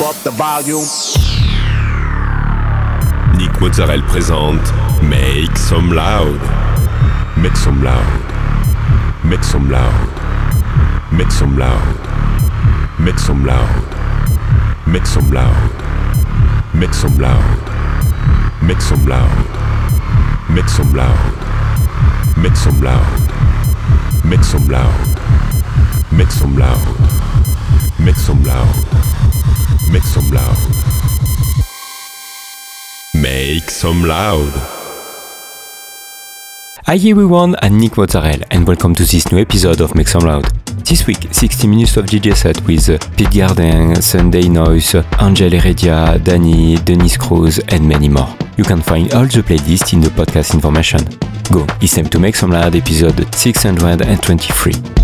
up the volume. Nick Mozzarella présente Make Some Loud. Make some loud. Make some loud. Make some loud. Make some loud. Make some loud. Make some loud. Make some loud. Make some loud. Make some loud. Make some loud. Make some loud. Make some loud. Make some loud. Make some loud. Hi everyone, I'm Nick Mozzarella and welcome to this new episode of Make Some Loud. This week, 60 minutes of DJ set with Pete Garden, Sunday Noise, Angel Heredia, Danny, Denise Cruz and many more. You can find all the playlists in the podcast information. Go, it's time to Make Some Loud episode 623.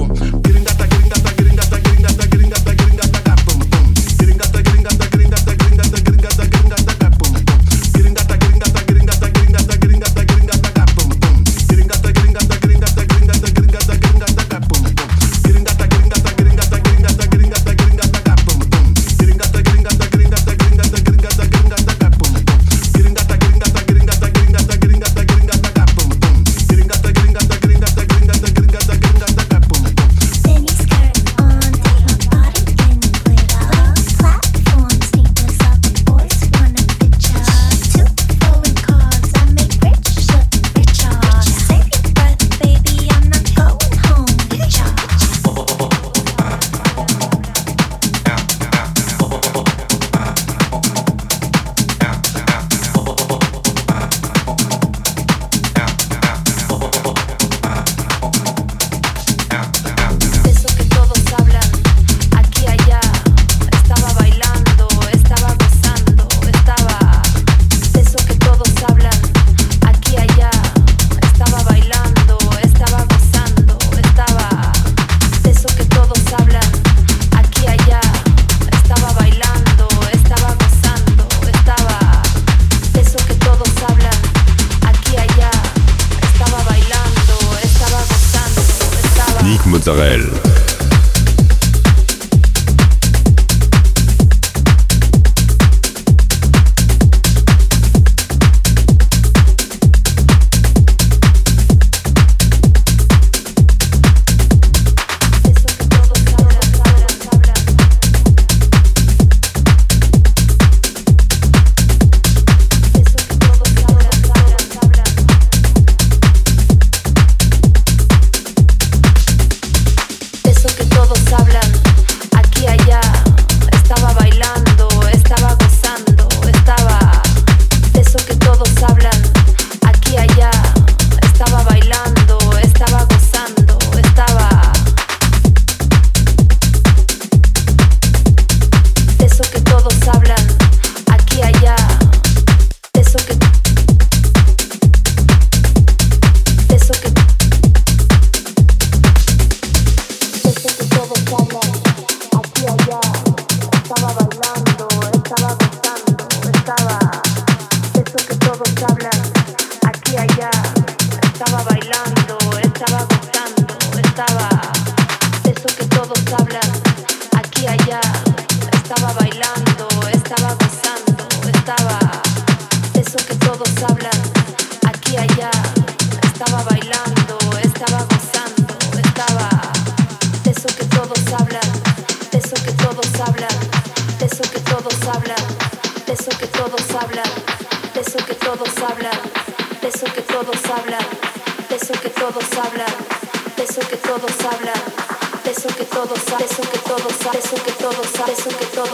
Mozzarella.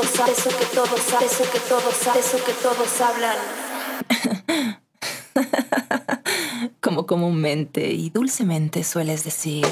todos, eso que todos, eso eso que todos hablan. Como comúnmente y dulcemente sueles decir.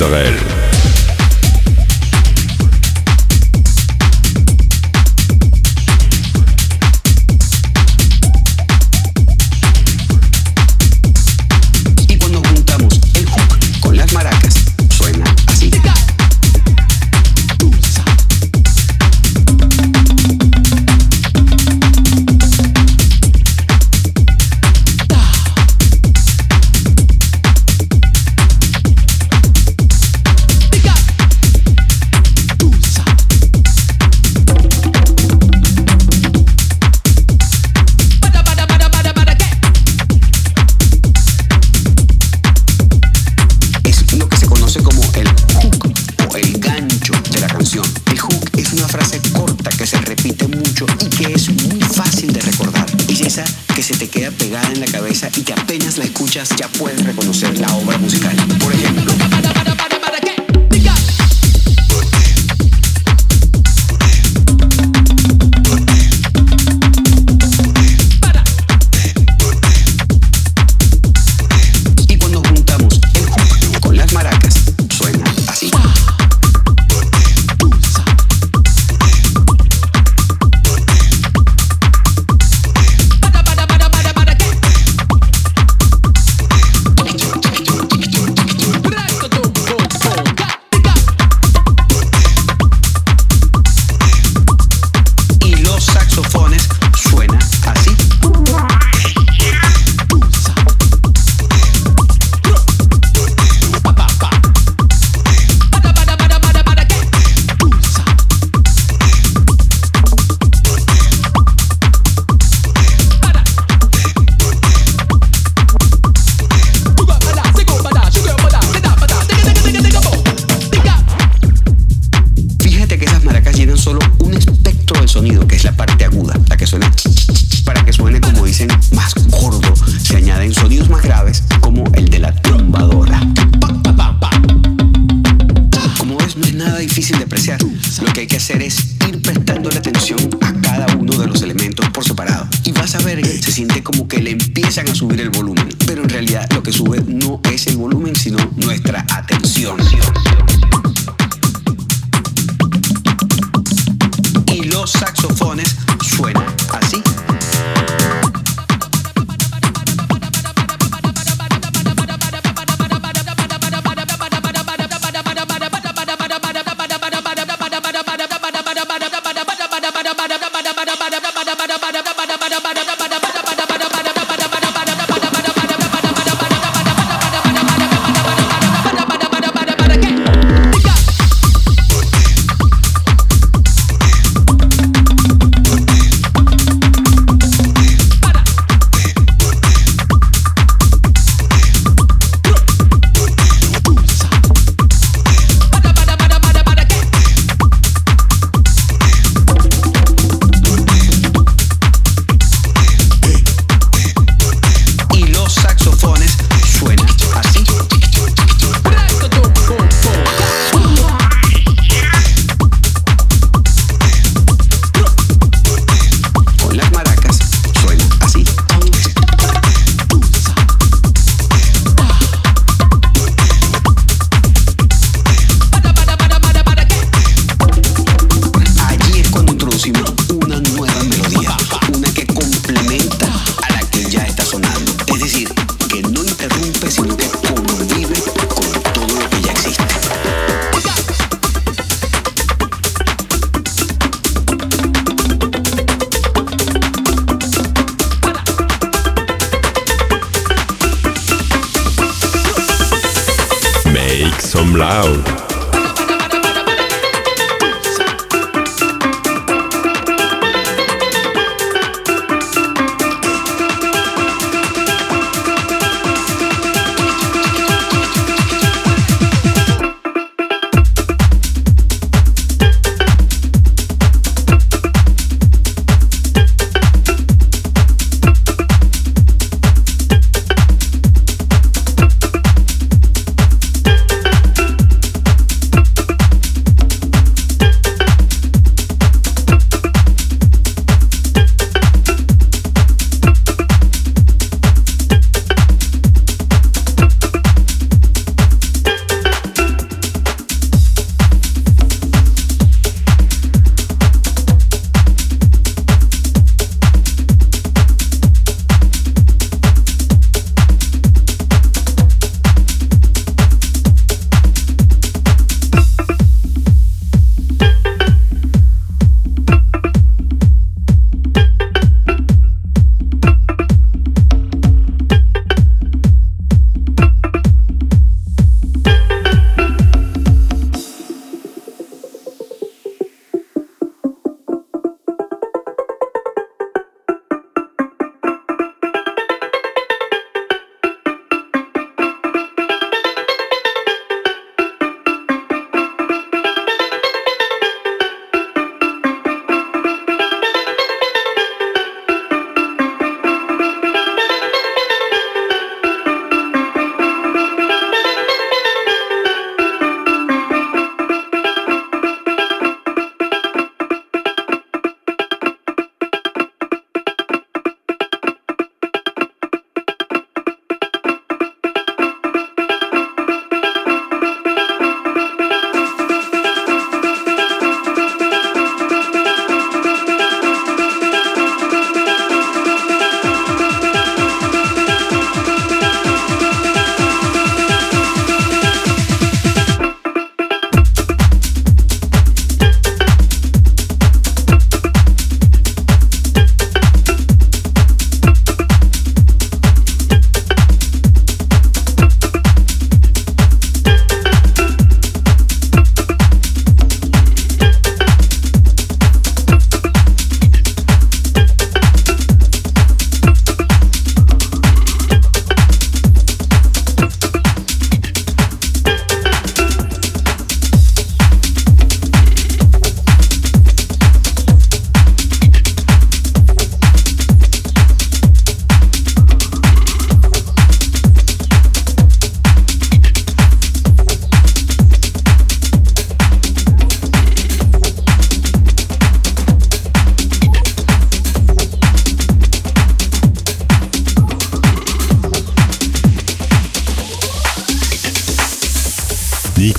Israël.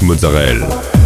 Mozzarella.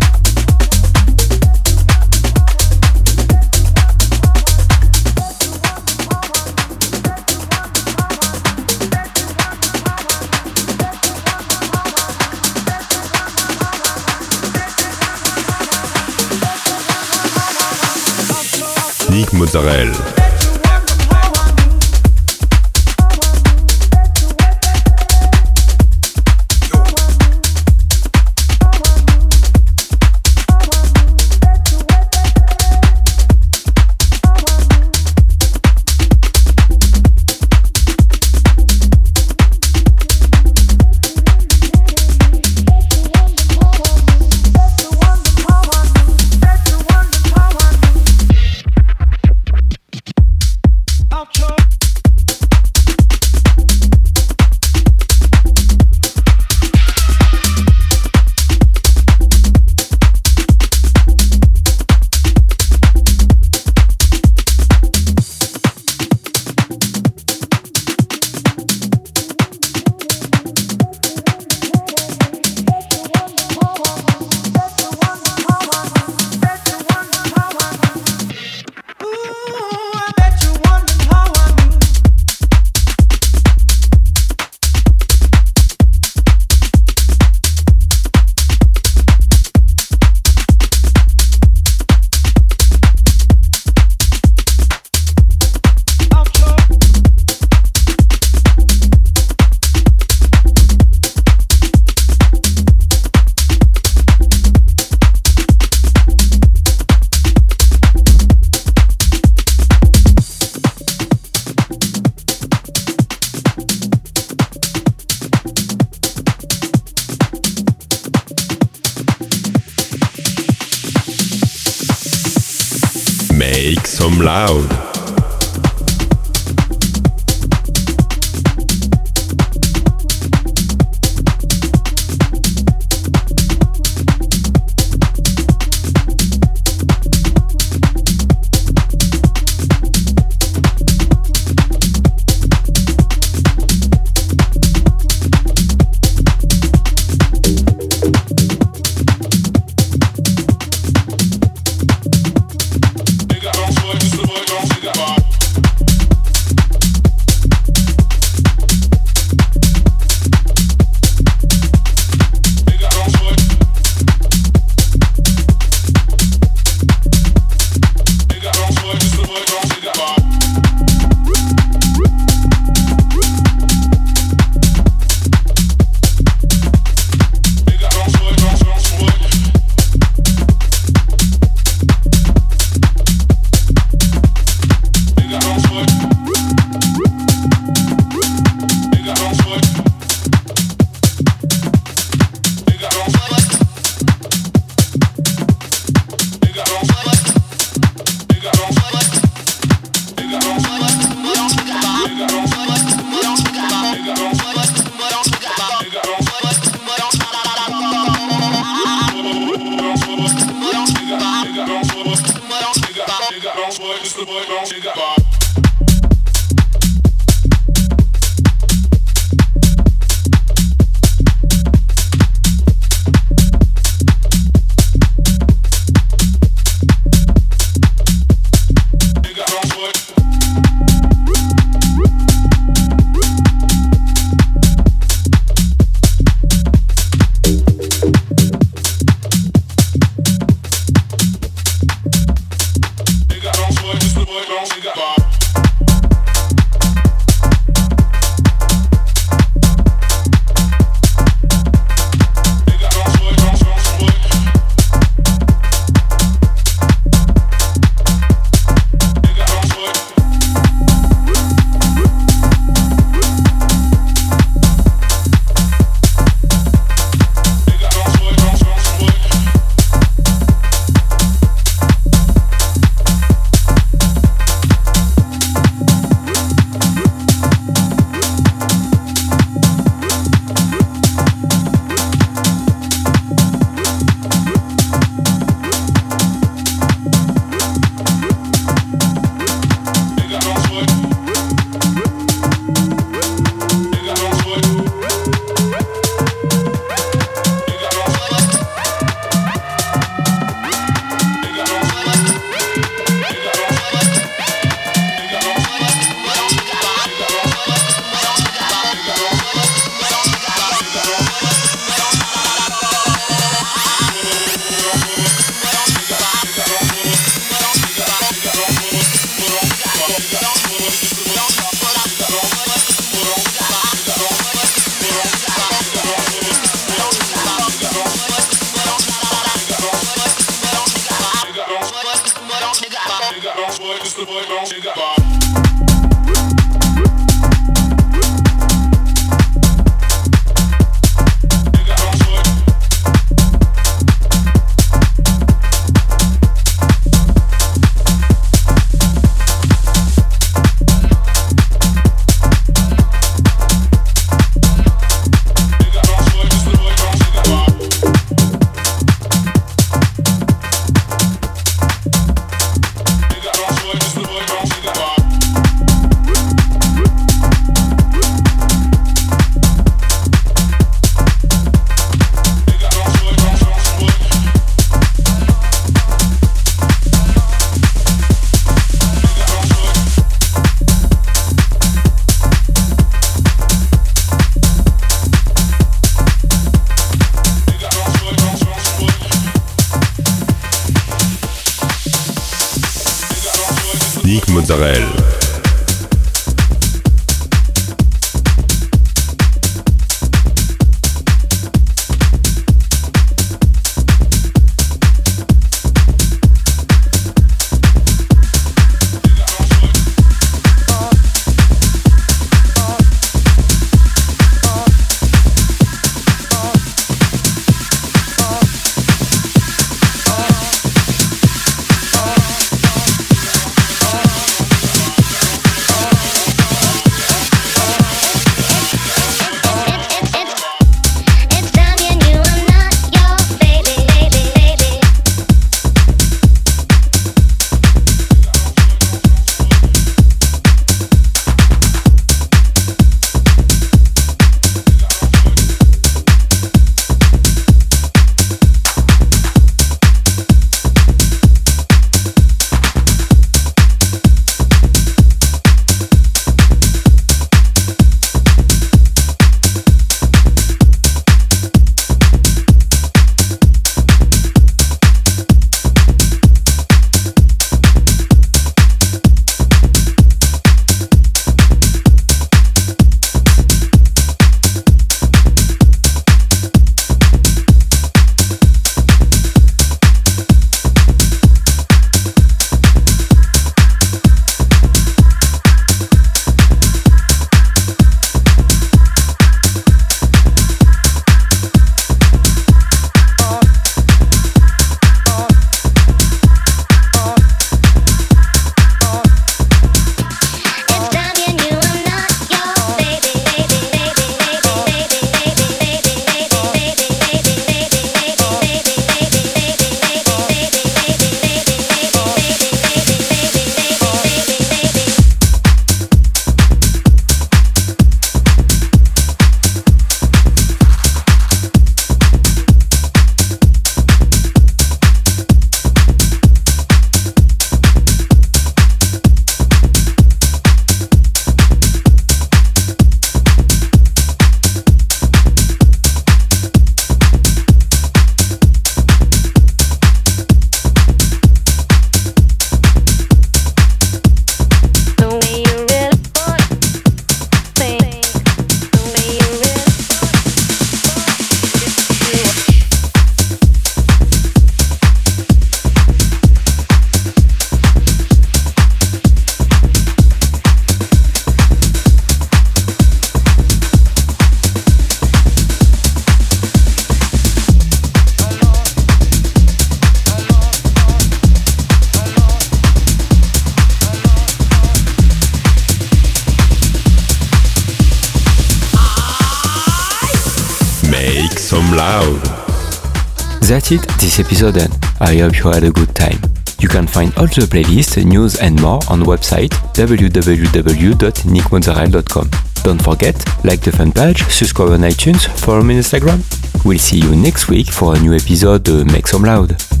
This episode and I hope you had a good time. You can find all the playlists, news and more on website www.nickmozzarella.com. Don't forget, like the fan page, subscribe on iTunes, follow me on Instagram. We'll see you next week for a new episode of Make Some Loud.